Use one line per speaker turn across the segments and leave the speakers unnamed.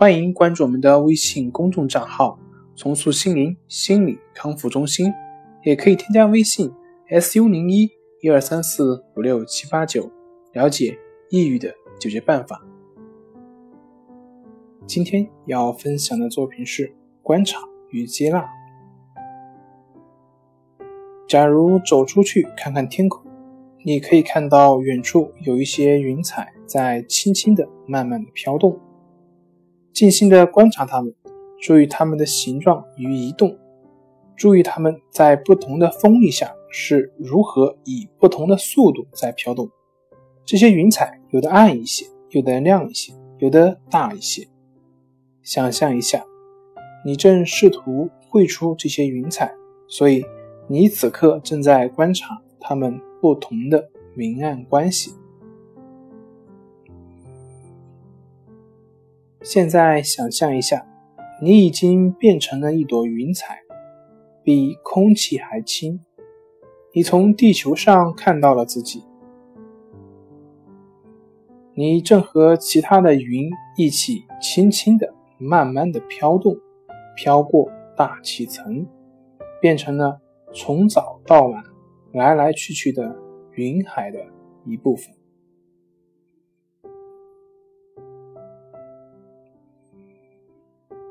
欢迎关注我们的微信公众账号“重塑心灵心理康复中心”，也可以添加微信 “su 零一一二三四五六七八九”了解抑郁的解决办法。今天要分享的作品是观察与接纳。假如走出去看看天空，你可以看到远处有一些云彩在轻轻的、慢慢的飘动。静心的观察它们，注意它们的形状与移动，注意它们在不同的风力下是如何以不同的速度在飘动。这些云彩有的暗一些，有的亮一些，有的大一些。想象一下，你正试图绘出这些云彩，所以你此刻正在观察它们不同的明暗关系。现在想象一下，你已经变成了一朵云彩，比空气还轻。你从地球上看到了自己，你正和其他的云一起轻轻的、慢慢的飘动，飘过大气层，变成了从早到晚来来去去的云海的一部分。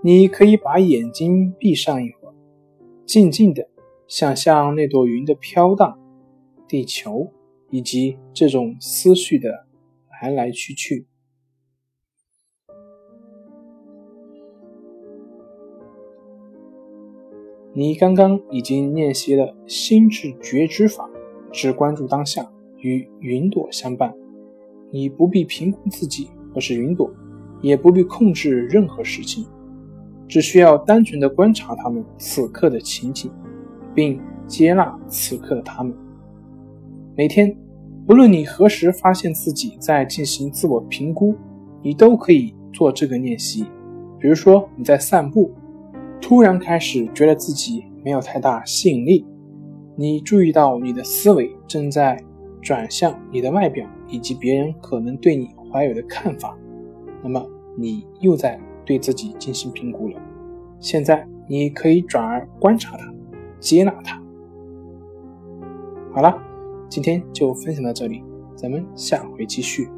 你可以把眼睛闭上一会儿，静静的想象那朵云的飘荡、地球以及这种思绪的来来去去。你刚刚已经练习了心智觉知法，只关注当下，与云朵相伴。你不必评估自己或是云朵，也不必控制任何事情。只需要单纯的观察他们此刻的情景，并接纳此刻的他们。每天，不论你何时发现自己在进行自我评估，你都可以做这个练习。比如说，你在散步，突然开始觉得自己没有太大吸引力，你注意到你的思维正在转向你的外表以及别人可能对你怀有的看法，那么你又在。对自己进行评估了，现在你可以转而观察它，接纳它。好了，今天就分享到这里，咱们下回继续。